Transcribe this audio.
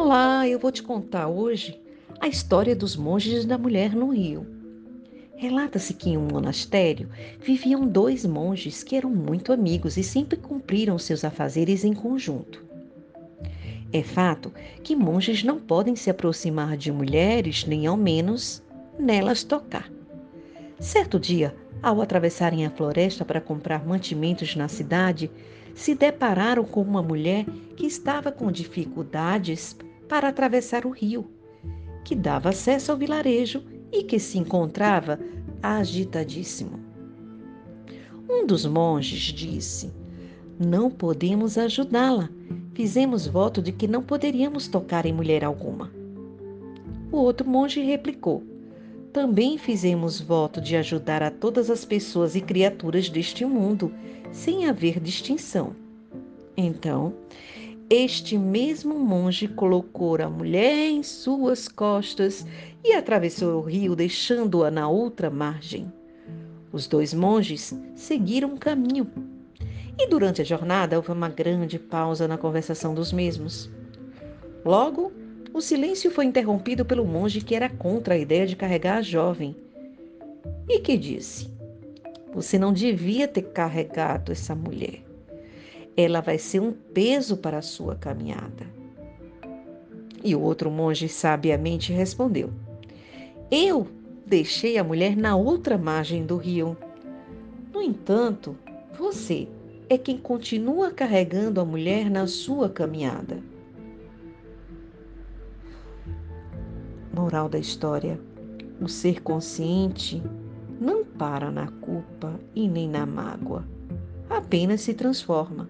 Olá, eu vou te contar hoje a história dos monges da mulher no rio. Relata-se que em um monastério viviam dois monges que eram muito amigos e sempre cumpriram seus afazeres em conjunto. É fato que monges não podem se aproximar de mulheres, nem ao menos nelas tocar. Certo dia, ao atravessarem a floresta para comprar mantimentos na cidade, se depararam com uma mulher que estava com dificuldades para atravessar o rio, que dava acesso ao vilarejo e que se encontrava agitadíssimo. Um dos monges disse: Não podemos ajudá-la. Fizemos voto de que não poderíamos tocar em mulher alguma. O outro monge replicou: também fizemos voto de ajudar a todas as pessoas e criaturas deste mundo, sem haver distinção. Então, este mesmo monge colocou a mulher em suas costas e atravessou o rio, deixando-a na outra margem. Os dois monges seguiram o caminho. E durante a jornada houve uma grande pausa na conversação dos mesmos. Logo, o silêncio foi interrompido pelo monge que era contra a ideia de carregar a jovem e que disse: Você não devia ter carregado essa mulher. Ela vai ser um peso para a sua caminhada. E o outro monge sabiamente respondeu: Eu deixei a mulher na outra margem do rio. No entanto, você é quem continua carregando a mulher na sua caminhada. Moral da história: o ser consciente não para na culpa e nem na mágoa, apenas se transforma.